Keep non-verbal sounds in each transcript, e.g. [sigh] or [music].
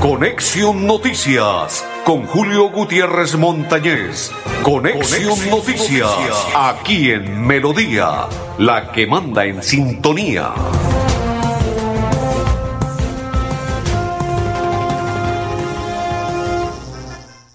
Conexión Noticias con Julio Gutiérrez Montañez. Conexión, Noticias, aquí en Melodía, la que manda en sintonía.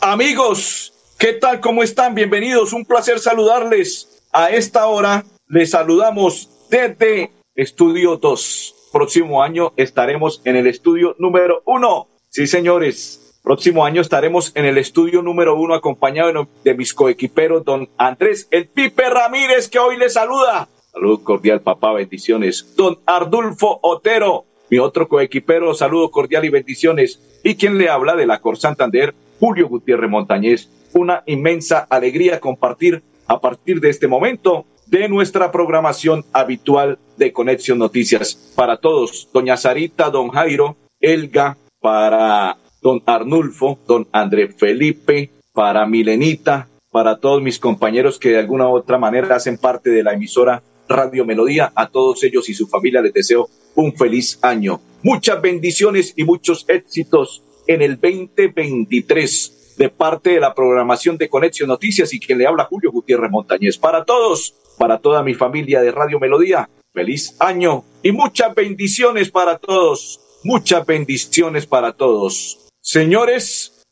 Amigos, ¿qué tal? ¿Cómo están? Bienvenidos. Un placer saludarles. A esta hora les saludamos desde Estudio 2. Próximo año estaremos en el estudio número uno. Sí, señores. Próximo año estaremos en el estudio número uno acompañado de mis coequiperos, don Andrés El Pipe Ramírez, que hoy les saluda. Saludo cordial, papá, bendiciones. Don Ardulfo Otero, mi otro coequipero, saludo cordial y bendiciones. Y quien le habla de la Cor Santander, Julio Gutiérrez Montañez. Una inmensa alegría compartir a partir de este momento de nuestra programación habitual de Conexión Noticias. Para todos, doña Sarita, don Jairo, Elga, para don Arnulfo, don André Felipe, para Milenita, para todos mis compañeros que de alguna u otra manera hacen parte de la emisora Radio Melodía, a todos ellos y su familia les deseo un feliz año. Muchas bendiciones y muchos éxitos en el 2023 de parte de la programación de Conexión Noticias y quien le habla Julio Gutiérrez Montañez. Para todos, para toda mi familia de Radio Melodía, feliz año y muchas bendiciones para todos, muchas bendiciones para todos. Señores,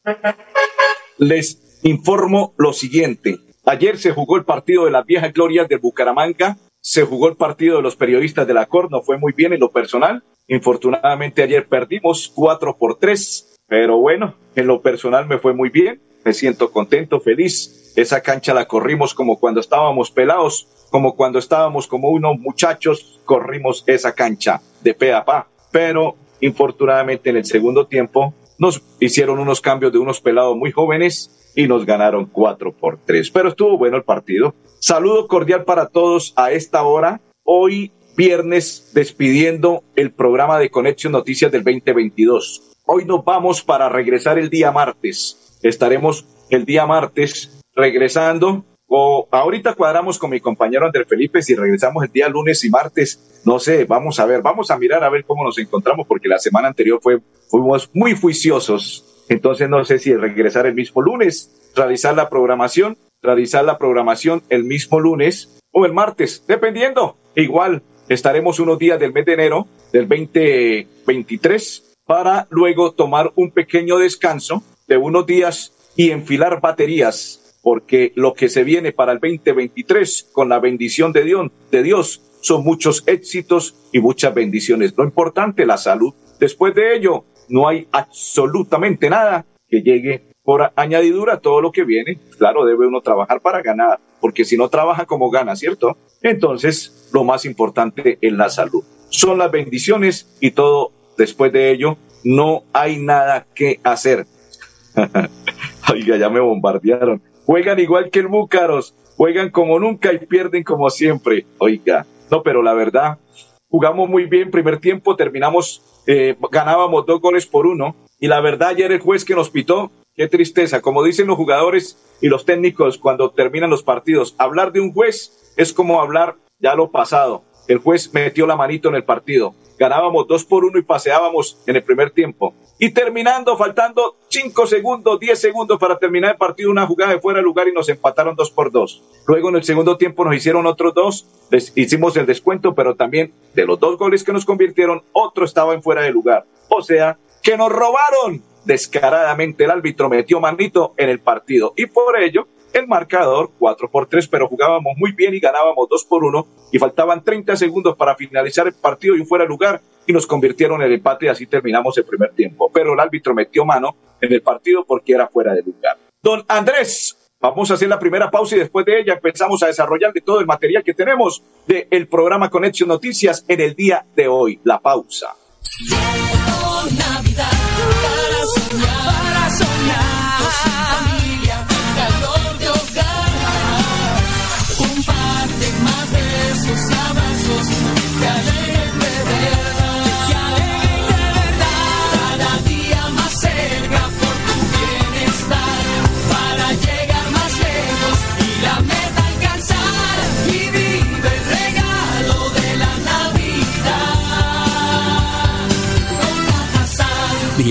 les informo lo siguiente. Ayer se jugó el partido de las viejas glorias de Bucaramanga, se jugó el partido de los periodistas de la COR, no fue muy bien en lo personal. Infortunadamente ayer perdimos cuatro por tres pero bueno, en lo personal me fue muy bien, me siento contento, feliz. Esa cancha la corrimos como cuando estábamos pelados, como cuando estábamos como unos muchachos, corrimos esa cancha de pe a pa. Pero infortunadamente en el segundo tiempo nos hicieron unos cambios de unos pelados muy jóvenes y nos ganaron cuatro por tres. Pero estuvo bueno el partido. Saludo cordial para todos a esta hora. Hoy viernes despidiendo el programa de Conexión Noticias del 2022. Hoy nos vamos para regresar el día martes. Estaremos el día martes regresando. O ahorita cuadramos con mi compañero Andrés Felipe si regresamos el día lunes y martes. No sé, vamos a ver, vamos a mirar a ver cómo nos encontramos porque la semana anterior fue, fuimos muy juiciosos. Entonces no sé si regresar el mismo lunes, realizar la programación, realizar la programación el mismo lunes o el martes, dependiendo. Igual estaremos unos días del mes de enero del 2023 para luego tomar un pequeño descanso de unos días y enfilar baterías, porque lo que se viene para el 2023 con la bendición de Dios, de Dios son muchos éxitos y muchas bendiciones. Lo importante, la salud. Después de ello, no hay absolutamente nada que llegue por añadidura todo lo que viene. Claro, debe uno trabajar para ganar, porque si no trabaja como gana, ¿cierto? Entonces, lo más importante es la salud. Son las bendiciones y todo después de ello no hay nada que hacer. [laughs] Oiga, ya me bombardearon. Juegan igual que el Búcaros, juegan como nunca y pierden como siempre. Oiga, no, pero la verdad, jugamos muy bien primer tiempo, terminamos, eh, ganábamos dos goles por uno. Y la verdad, ayer el juez que nos pitó, qué tristeza. Como dicen los jugadores y los técnicos cuando terminan los partidos, hablar de un juez es como hablar ya lo pasado. El juez metió la manito en el partido ganábamos dos por uno y paseábamos en el primer tiempo. Y terminando, faltando cinco segundos, diez segundos para terminar el partido, una jugada de fuera de lugar y nos empataron dos por dos. Luego en el segundo tiempo nos hicieron otros dos, hicimos el descuento, pero también de los dos goles que nos convirtieron, otro estaba en fuera de lugar. O sea, que nos robaron descaradamente. El árbitro metió manito en el partido y por ello el marcador 4 por 3, pero jugábamos muy bien y ganábamos 2 por 1 y faltaban 30 segundos para finalizar el partido y fuera lugar y nos convirtieron en el empate y así terminamos el primer tiempo. Pero el árbitro metió mano en el partido porque era fuera de lugar. Don Andrés, vamos a hacer la primera pausa y después de ella empezamos a desarrollar de todo el material que tenemos del el programa Conexión Noticias en el día de hoy. La pausa.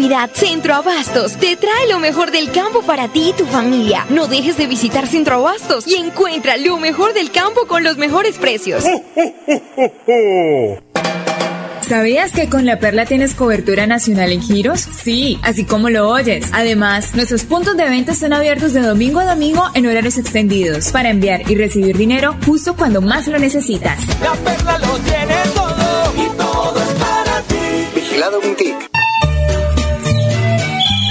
Navidad, Centro Abastos te trae lo mejor del campo para ti y tu familia. No dejes de visitar Centro Abastos y encuentra lo mejor del campo con los mejores precios. ¿Sabías que con La Perla tienes cobertura nacional en giros? Sí, así como lo oyes. Además, nuestros puntos de venta están abiertos de domingo a domingo en horarios extendidos para enviar y recibir dinero justo cuando más lo necesitas. La perla lo tiene todo y todo es para ti. Vigilado Mintic.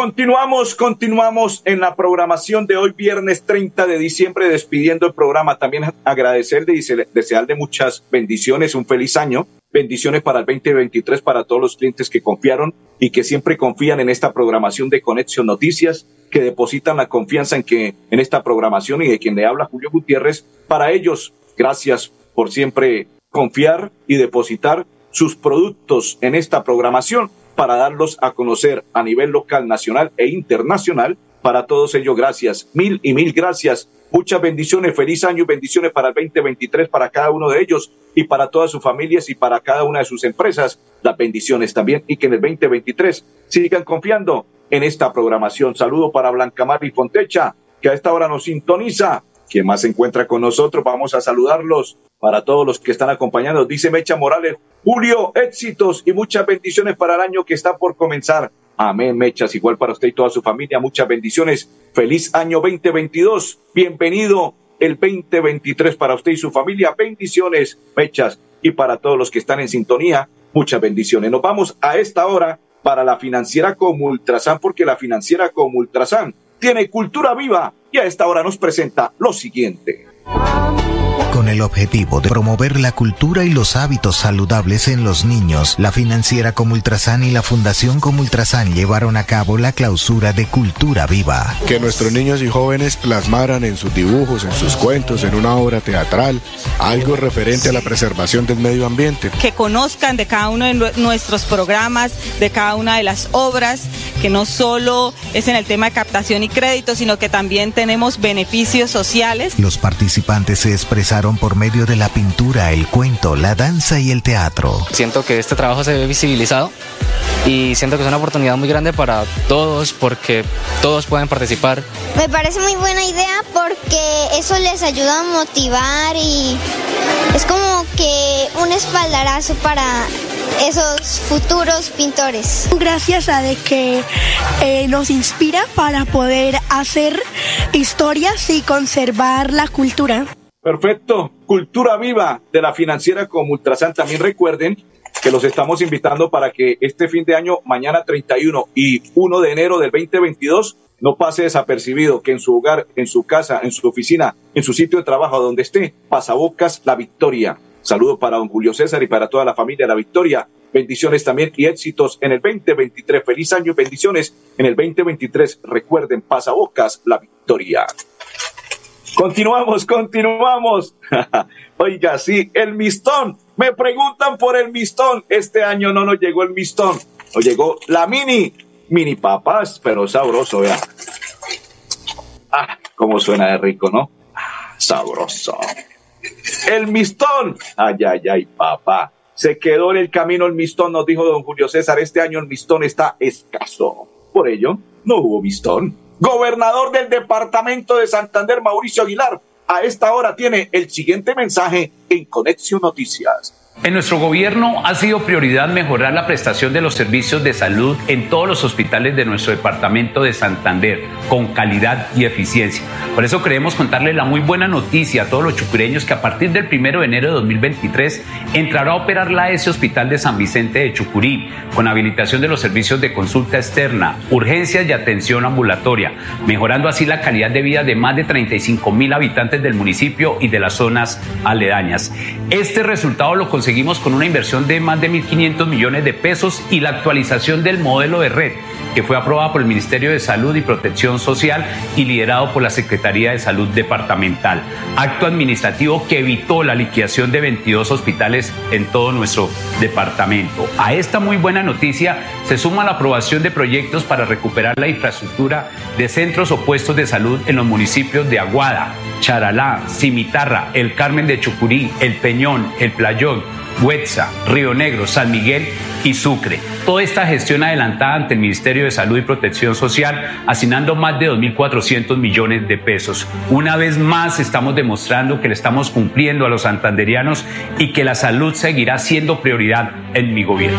Continuamos, continuamos en la programación de hoy, viernes 30 de diciembre, despidiendo el programa. También agradecerle y dese- desearle muchas bendiciones, un feliz año. Bendiciones para el 2023 para todos los clientes que confiaron y que siempre confían en esta programación de Conexión Noticias, que depositan la confianza en que en esta programación y de quien le habla Julio Gutiérrez. Para ellos, gracias por siempre confiar y depositar sus productos en esta programación para darlos a conocer a nivel local, nacional e internacional. Para todos ellos, gracias. Mil y mil gracias. Muchas bendiciones. Feliz año y bendiciones para el 2023 para cada uno de ellos y para todas sus familias y para cada una de sus empresas. Las bendiciones también y que en el 2023 sigan confiando en esta programación. Saludo para Blanca Mar y Fontecha, que a esta hora nos sintoniza. ¿Quién más se encuentra con nosotros? Vamos a saludarlos para todos los que están acompañando. Dice Mecha Morales, Julio, éxitos y muchas bendiciones para el año que está por comenzar. Amén, Mechas, igual para usted y toda su familia, muchas bendiciones. Feliz año 2022. Bienvenido el 2023 para usted y su familia. Bendiciones, Mechas, y para todos los que están en sintonía, muchas bendiciones. Nos vamos a esta hora para la financiera como Ultrasan, porque la financiera como Ultrasan tiene cultura viva y a esta hora nos presenta lo siguiente. Con el objetivo de promover la cultura y los hábitos saludables en los niños, la financiera Comultrasan y la Fundación Comultrasan llevaron a cabo la clausura de Cultura Viva. Que nuestros niños y jóvenes plasmaran en sus dibujos, en sus cuentos, en una obra teatral, algo referente a la preservación del medio ambiente. que conozcan de cada uno de nue- nuestros programas, de cada una de las obras, que no solo es en el tema de captación y crédito, sino que también tenemos beneficios sociales. Los participantes se expresaron por medio de la pintura, el cuento, la danza y el teatro. Siento que este trabajo se ve visibilizado y siento que es una oportunidad muy grande para todos porque todos pueden participar. Me parece muy buena idea porque eso les ayuda a motivar y es como que un espaldarazo para esos futuros pintores. Gracias a de que eh, nos inspira para poder hacer historias y conservar la cultura. Perfecto. Cultura viva de la financiera como Ultrasan. También recuerden que los estamos invitando para que este fin de año, mañana 31 y 1 de enero del 2022, no pase desapercibido que en su hogar, en su casa, en su oficina, en su sitio de trabajo, donde esté, pasabocas la victoria. Saludo para don Julio César y para toda la familia La Victoria. Bendiciones también y éxitos en el 2023. Feliz año y bendiciones en el 2023. Recuerden, pasabocas la victoria. Continuamos, continuamos. [laughs] Oiga, sí, el mistón. Me preguntan por el mistón. Este año no nos llegó el mistón. Nos llegó la mini, mini papas, pero sabroso, vea. Ah, cómo suena de rico, ¿no? Ah, sabroso. El mistón. Ay, ay, ay, papá. Se quedó en el camino el mistón, nos dijo don Julio César. Este año el mistón está escaso. Por ello, no hubo mistón. Gobernador del departamento de Santander, Mauricio Aguilar, a esta hora tiene el siguiente mensaje en Conexión Noticias. En nuestro gobierno ha sido prioridad mejorar la prestación de los servicios de salud en todos los hospitales de nuestro departamento de Santander, con calidad y eficiencia. Por eso queremos contarle la muy buena noticia a todos los chucureños que a partir del 1 de enero de 2023 entrará a operar la S Hospital de San Vicente de Chucurí, con habilitación de los servicios de consulta externa, urgencias y atención ambulatoria, mejorando así la calidad de vida de más de 35 mil habitantes del municipio y de las zonas aledañas. Este resultado lo conseguimos con una inversión de más de 1.500 millones de pesos y la actualización del modelo de red, que fue aprobada por el Ministerio de Salud y Protección Social y liderado por la Secretaría de Salud Departamental. Acto administrativo que evitó la liquidación de 22 hospitales en todo nuestro departamento. A esta muy buena noticia se suma la aprobación de proyectos para recuperar la infraestructura de centros o puestos de salud en los municipios de Aguada, Charalá, Cimitarra, El Carmen de Chucurí, El Peñón, El Playón, Huetza, Río Negro, San Miguel y Sucre. Toda esta gestión adelantada ante el Ministerio de Salud y Protección Social, asignando más de 2.400 millones de pesos. Una vez más estamos demostrando que le estamos cumpliendo a los santanderianos y que la salud seguirá siendo prioridad en mi gobierno.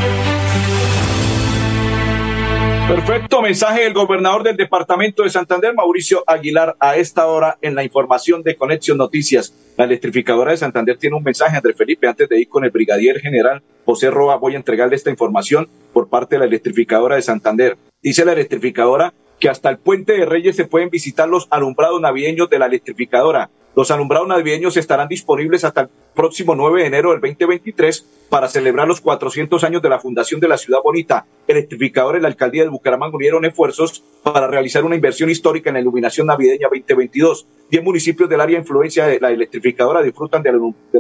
Perfecto mensaje del gobernador del departamento de Santander, Mauricio Aguilar, a esta hora en la información de Conexión Noticias. La electrificadora de Santander tiene un mensaje, André Felipe, antes de ir con el brigadier general José Roa, voy a entregarle esta información por parte de la electrificadora de Santander. Dice la electrificadora que hasta el puente de Reyes se pueden visitar los alumbrados navideños de la electrificadora. Los alumbrados navideños estarán disponibles hasta el próximo 9 de enero del 2023 para celebrar los 400 años de la fundación de la ciudad bonita. Electrificadores y la alcaldía de Bucaramanga unieron esfuerzos para realizar una inversión histórica en la iluminación navideña 2022. Diez municipios del área de influencia de la electrificadora disfrutan del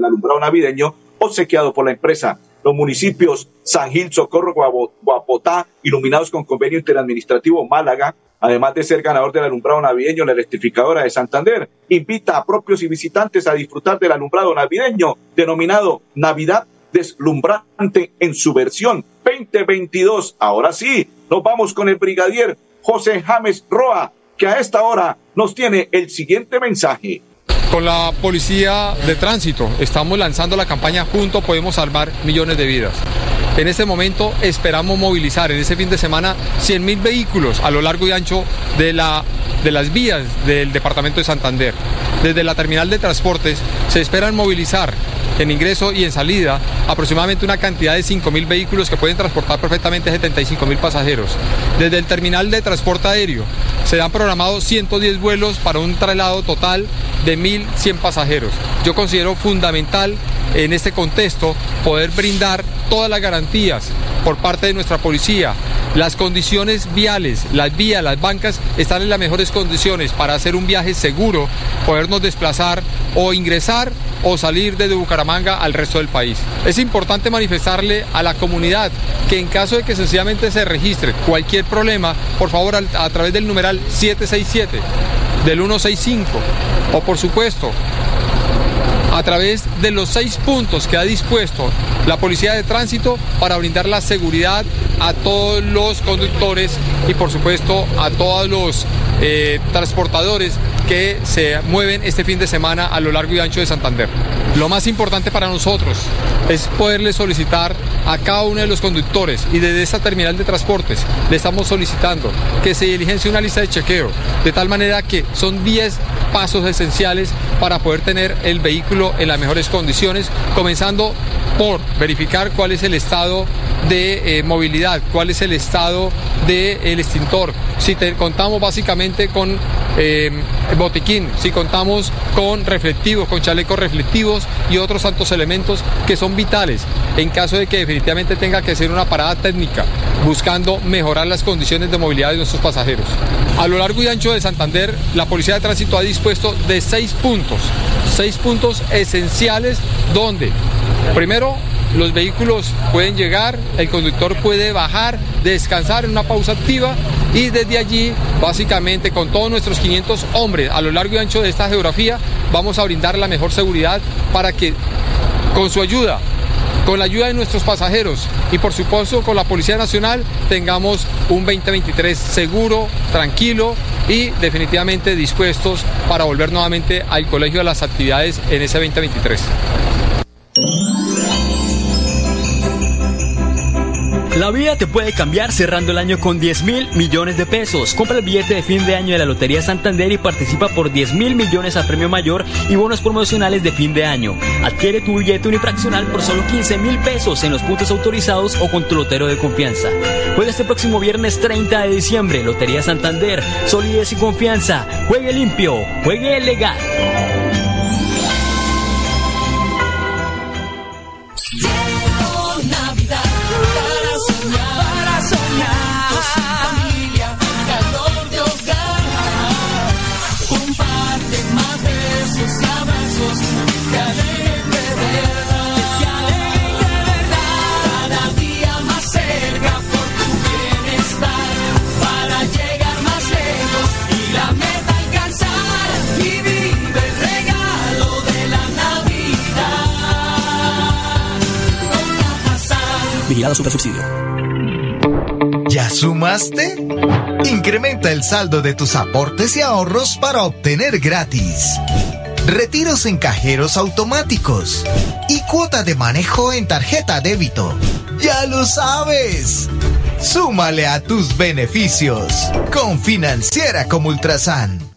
alumbrado navideño obsequiado por la empresa. Los municipios San Gil, Socorro, Guapotá, iluminados con convenio interadministrativo Málaga, además de ser ganador del alumbrado navideño, la electrificadora de Santander invita a propios y visitantes a disfrutar del alumbrado navideño denominado Navidad deslumbrante en su versión 2022. Ahora sí, nos vamos con el brigadier José James Roa, que a esta hora nos tiene el siguiente mensaje. Con la policía de tránsito estamos lanzando la campaña Juntos podemos salvar millones de vidas. En este momento esperamos movilizar en este fin de semana 100.000 vehículos a lo largo y ancho de, la, de las vías del departamento de Santander. Desde la terminal de transportes se esperan movilizar en ingreso y en salida aproximadamente una cantidad de 5.000 vehículos que pueden transportar perfectamente 75.000 pasajeros. Desde el terminal de transporte aéreo se han programado 110 vuelos para un traslado total de 1.100 pasajeros. Yo considero fundamental en este contexto poder brindar todas las garantías por parte de nuestra policía. Las condiciones viales, las vías, las bancas están en las mejores condiciones para hacer un viaje seguro, podernos desplazar o ingresar o salir desde Bucaramanga al resto del país. Es importante manifestarle a la comunidad que en caso de que sencillamente se registre cualquier problema, por favor a, través del numeral 767, del 165 o por supuesto a través de los seis puntos que ha dispuesto la Policía de Tránsito para brindar la seguridad a todos los conductores y por supuesto a todos los eh, transportadores que se mueven este fin de semana a lo largo y ancho de Santander. Lo más importante para nosotros es poderle solicitar a cada uno de los conductores y desde esta terminal de transportes le estamos solicitando que se diligencie una lista de chequeo, de tal manera que son 10 pasos esenciales para poder tener el vehículo en las mejores condiciones, comenzando por verificar cuál es el estado de eh, movilidad, cuál es el estado del extintor, si contamos básicamente con eh, botiquín, si contamos con reflectivos, con chalecos reflectivos y otros tantos elementos que son vitales en caso de que definitivamente tenga que ser una parada técnica buscando mejorar las condiciones de movilidad de nuestros pasajeros. A lo largo y ancho de Santander, la Policía de Tránsito ha dispuesto de seis puntos, seis puntos esenciales donde, primero, los vehículos pueden llegar, el conductor puede bajar, descansar en una pausa activa y desde allí, básicamente con todos nuestros 500 hombres a lo largo y ancho de esta geografía, vamos a brindar la mejor seguridad para que con su ayuda, con la ayuda de nuestros pasajeros y por supuesto con la Policía Nacional tengamos un 2023 seguro, tranquilo y definitivamente dispuestos para volver nuevamente al colegio a las actividades en ese 2023. La vida te puede cambiar cerrando el año con 10 mil millones de pesos. Compra el billete de fin de año de la Lotería Santander y participa por 10 mil millones a premio mayor y bonos promocionales de fin de año. Adquiere tu billete unifraccional por solo 15 mil pesos en los puntos autorizados o con tu lotero de confianza. Juega este próximo viernes 30 de diciembre. Lotería Santander. Solidez y confianza. Juegue limpio. Juegue legal. ¿Ya sumaste? Incrementa el saldo de tus aportes y ahorros para obtener gratis. Retiros en cajeros automáticos y cuota de manejo en tarjeta débito. ¡Ya lo sabes! Súmale a tus beneficios con Financiera como Ultrasan.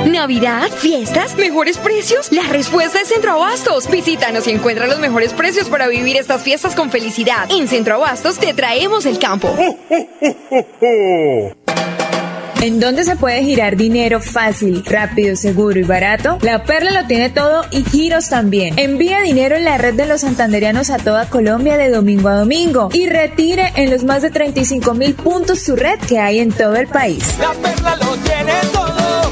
Navidad, fiestas, mejores precios. La respuesta es Centro Abastos. Visítanos y encuentra los mejores precios para vivir estas fiestas con felicidad. En Centro Abastos te traemos el campo. ¿En dónde se puede girar dinero fácil, rápido, seguro y barato? La Perla lo tiene todo y giros también. Envía dinero en la red de los santanderianos a toda Colombia de domingo a domingo y retire en los más de 35 mil puntos su red que hay en todo el país. La perla lo tiene todo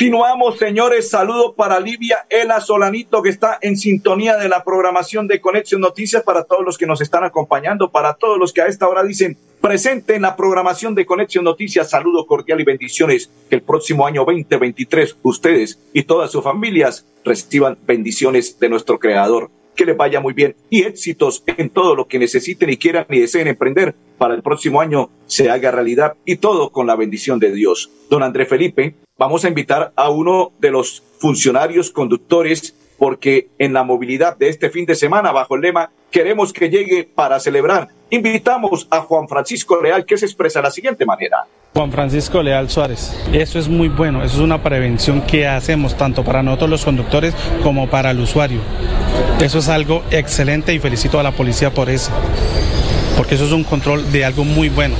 Continuamos, señores. Saludo para Livia Ela Solanito, que está en sintonía de la programación de Conexión Noticias, para todos los que nos están acompañando, para todos los que a esta hora dicen presente en la programación de Conexión Noticias. Saludo cordial y bendiciones. Que el próximo año 2023 ustedes y todas sus familias reciban bendiciones de nuestro Creador. Que les vaya muy bien y éxitos en todo lo que necesiten y quieran y deseen emprender para el próximo año se haga realidad y todo con la bendición de Dios. Don André Felipe, vamos a invitar a uno de los funcionarios conductores porque en la movilidad de este fin de semana, bajo el lema Queremos que llegue para celebrar, invitamos a Juan Francisco Leal, que se expresa de la siguiente manera. Juan Francisco Leal Suárez. Eso es muy bueno, eso es una prevención que hacemos tanto para nosotros los conductores como para el usuario. Eso es algo excelente y felicito a la policía por eso, porque eso es un control de algo muy bueno.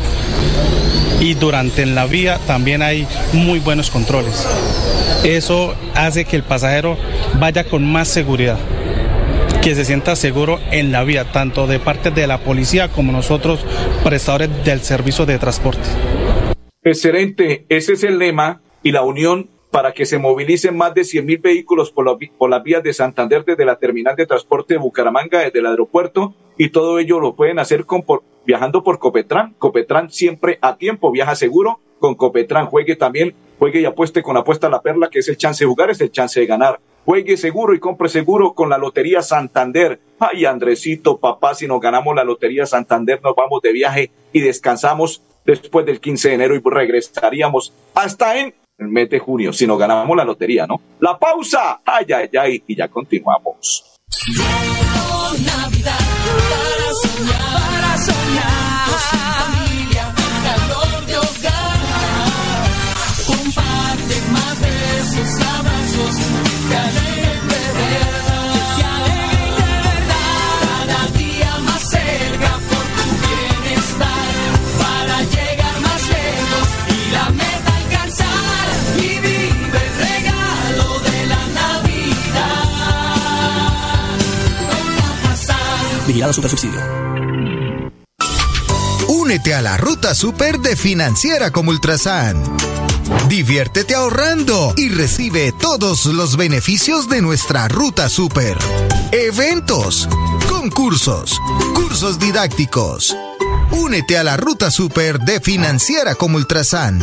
Y durante en la vía también hay muy buenos controles. Eso hace que el pasajero vaya con más seguridad que se sienta seguro en la vía, tanto de parte de la policía como nosotros, prestadores del servicio de transporte. Excelente, ese es el lema y la unión para que se movilicen más de 100 mil vehículos por, las vías de Santander desde la terminal de transporte de Bucaramanga, desde el aeropuerto, y todo ello lo pueden hacer viajando por Copetran. Copetran siempre a tiempo, viaja seguro con Copetran. Juegue también, juegue y apueste con apuesta a la perla, que es el chance de jugar, es el chance de ganar. Juegue seguro y compre seguro con la Lotería Santander. Ay, Andresito, papá, si nos ganamos la Lotería Santander, nos vamos de viaje y descansamos después del 15 de enero y regresaríamos hasta en el mes de junio, si nos ganamos la lotería, ¿no? La pausa, ay, ay, ay, y ya continuamos. Únete a la ruta super de Financiera como Ultrasan. Diviértete ahorrando y recibe todos los beneficios de nuestra ruta super. Eventos, concursos, cursos didácticos. Únete a la ruta super de Financiera como Ultrasan.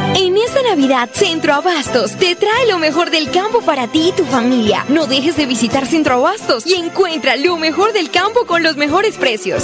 En esta Navidad, Centro Abastos te trae lo mejor del campo para ti y tu familia. No dejes de visitar Centro Abastos y encuentra lo mejor del campo con los mejores precios.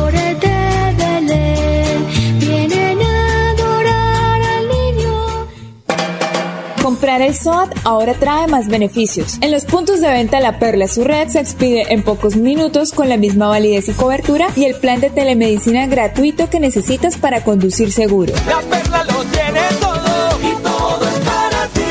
Comprar el SOAT ahora trae más beneficios. En los puntos de venta La Perla su red se expide en pocos minutos con la misma validez y cobertura y el plan de telemedicina gratuito que necesitas para conducir seguro. La perla lo tiene todo y todo es para ti.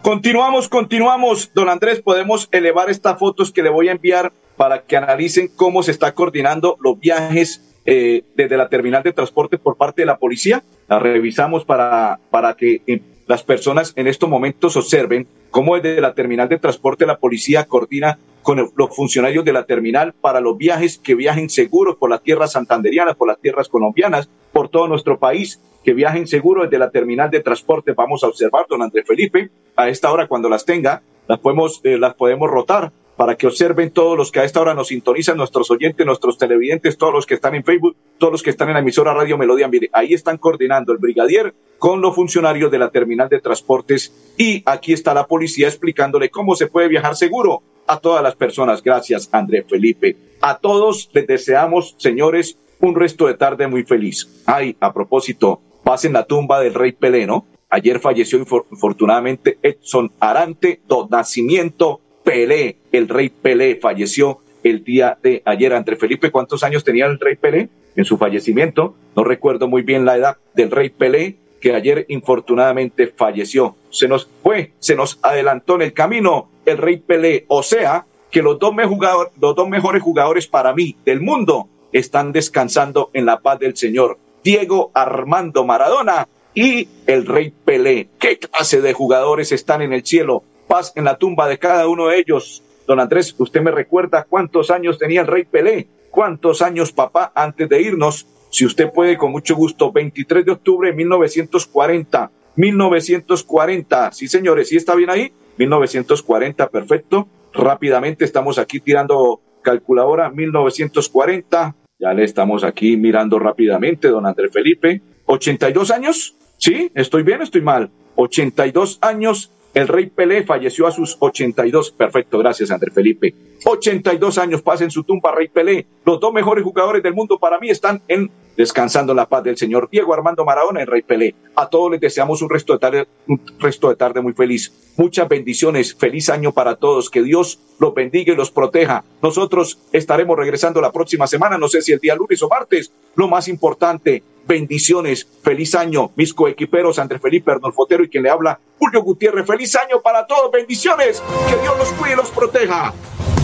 Continuamos, continuamos. Don Andrés, podemos elevar estas fotos que le voy a enviar para que analicen cómo se está coordinando los viajes eh, desde la terminal de transporte por parte de la policía. La revisamos para, para que eh, las personas en estos momentos observen cómo desde la terminal de transporte la policía coordina con el- los funcionarios de la terminal para los viajes que viajen seguros por las tierras santanderianas, por las tierras colombianas, por todo nuestro país, que viajen seguros desde la terminal de transporte. Vamos a observar, don Andrés Felipe, a esta hora cuando las tenga, las podemos, eh, las podemos rotar para que observen todos los que a esta hora nos sintonizan, nuestros oyentes, nuestros televidentes, todos los que están en Facebook, todos los que están en la emisora Radio Melodía. Mire, ahí están coordinando el brigadier con los funcionarios de la terminal de transportes y aquí está la policía explicándole cómo se puede viajar seguro a todas las personas. Gracias, André Felipe. A todos les deseamos, señores, un resto de tarde muy feliz. Ay, a propósito, pasen la tumba del rey Pelé, ¿no? Ayer falleció infor- infortunadamente Edson Arante do Nacimiento Pelé, el rey Pelé falleció el día de ayer. André Felipe, ¿cuántos años tenía el rey Pelé en su fallecimiento? No recuerdo muy bien la edad del rey Pelé, que ayer infortunadamente falleció. Se nos fue, se nos adelantó en el camino el rey Pelé. O sea, que los dos, los dos mejores jugadores para mí del mundo están descansando en la paz del Señor. Diego Armando Maradona y el Rey Pelé. ¿Qué clase de jugadores están en el cielo? Paz en la tumba de cada uno de ellos. Don Andrés, ¿usted me recuerda cuántos años tenía el Rey Pelé? ¿Cuántos años, papá, antes de irnos? Si usted puede, con mucho gusto, 23 de octubre de 1940. 1940. Sí, señores, ¿sí está bien ahí? 1940, perfecto. Rápidamente estamos aquí tirando calculadora. 1940. Ya le estamos aquí mirando rápidamente, don Andrés Felipe. 82 años. ¿Sí? ¿Estoy bien estoy mal? 82 años. El rey Pelé falleció a sus 82. Perfecto, gracias, Andrés Felipe. 82 años, pasa en su tumba, Rey Pelé. Los dos mejores jugadores del mundo para mí están en descansando en la paz del Señor. Diego Armando Maradona y Rey Pelé. A todos les deseamos un resto de tarde, un resto de tarde muy feliz. Muchas bendiciones. Feliz año para todos. Que Dios los bendiga y los proteja. Nosotros estaremos regresando la próxima semana. No sé si el día lunes o martes. Lo más importante, bendiciones. Feliz año. Mis coequiperos, Andrés Felipe Arnolfotero y quien le habla, Julio Gutiérrez. Feliz año para todos. Bendiciones. Que Dios los cuide y los proteja.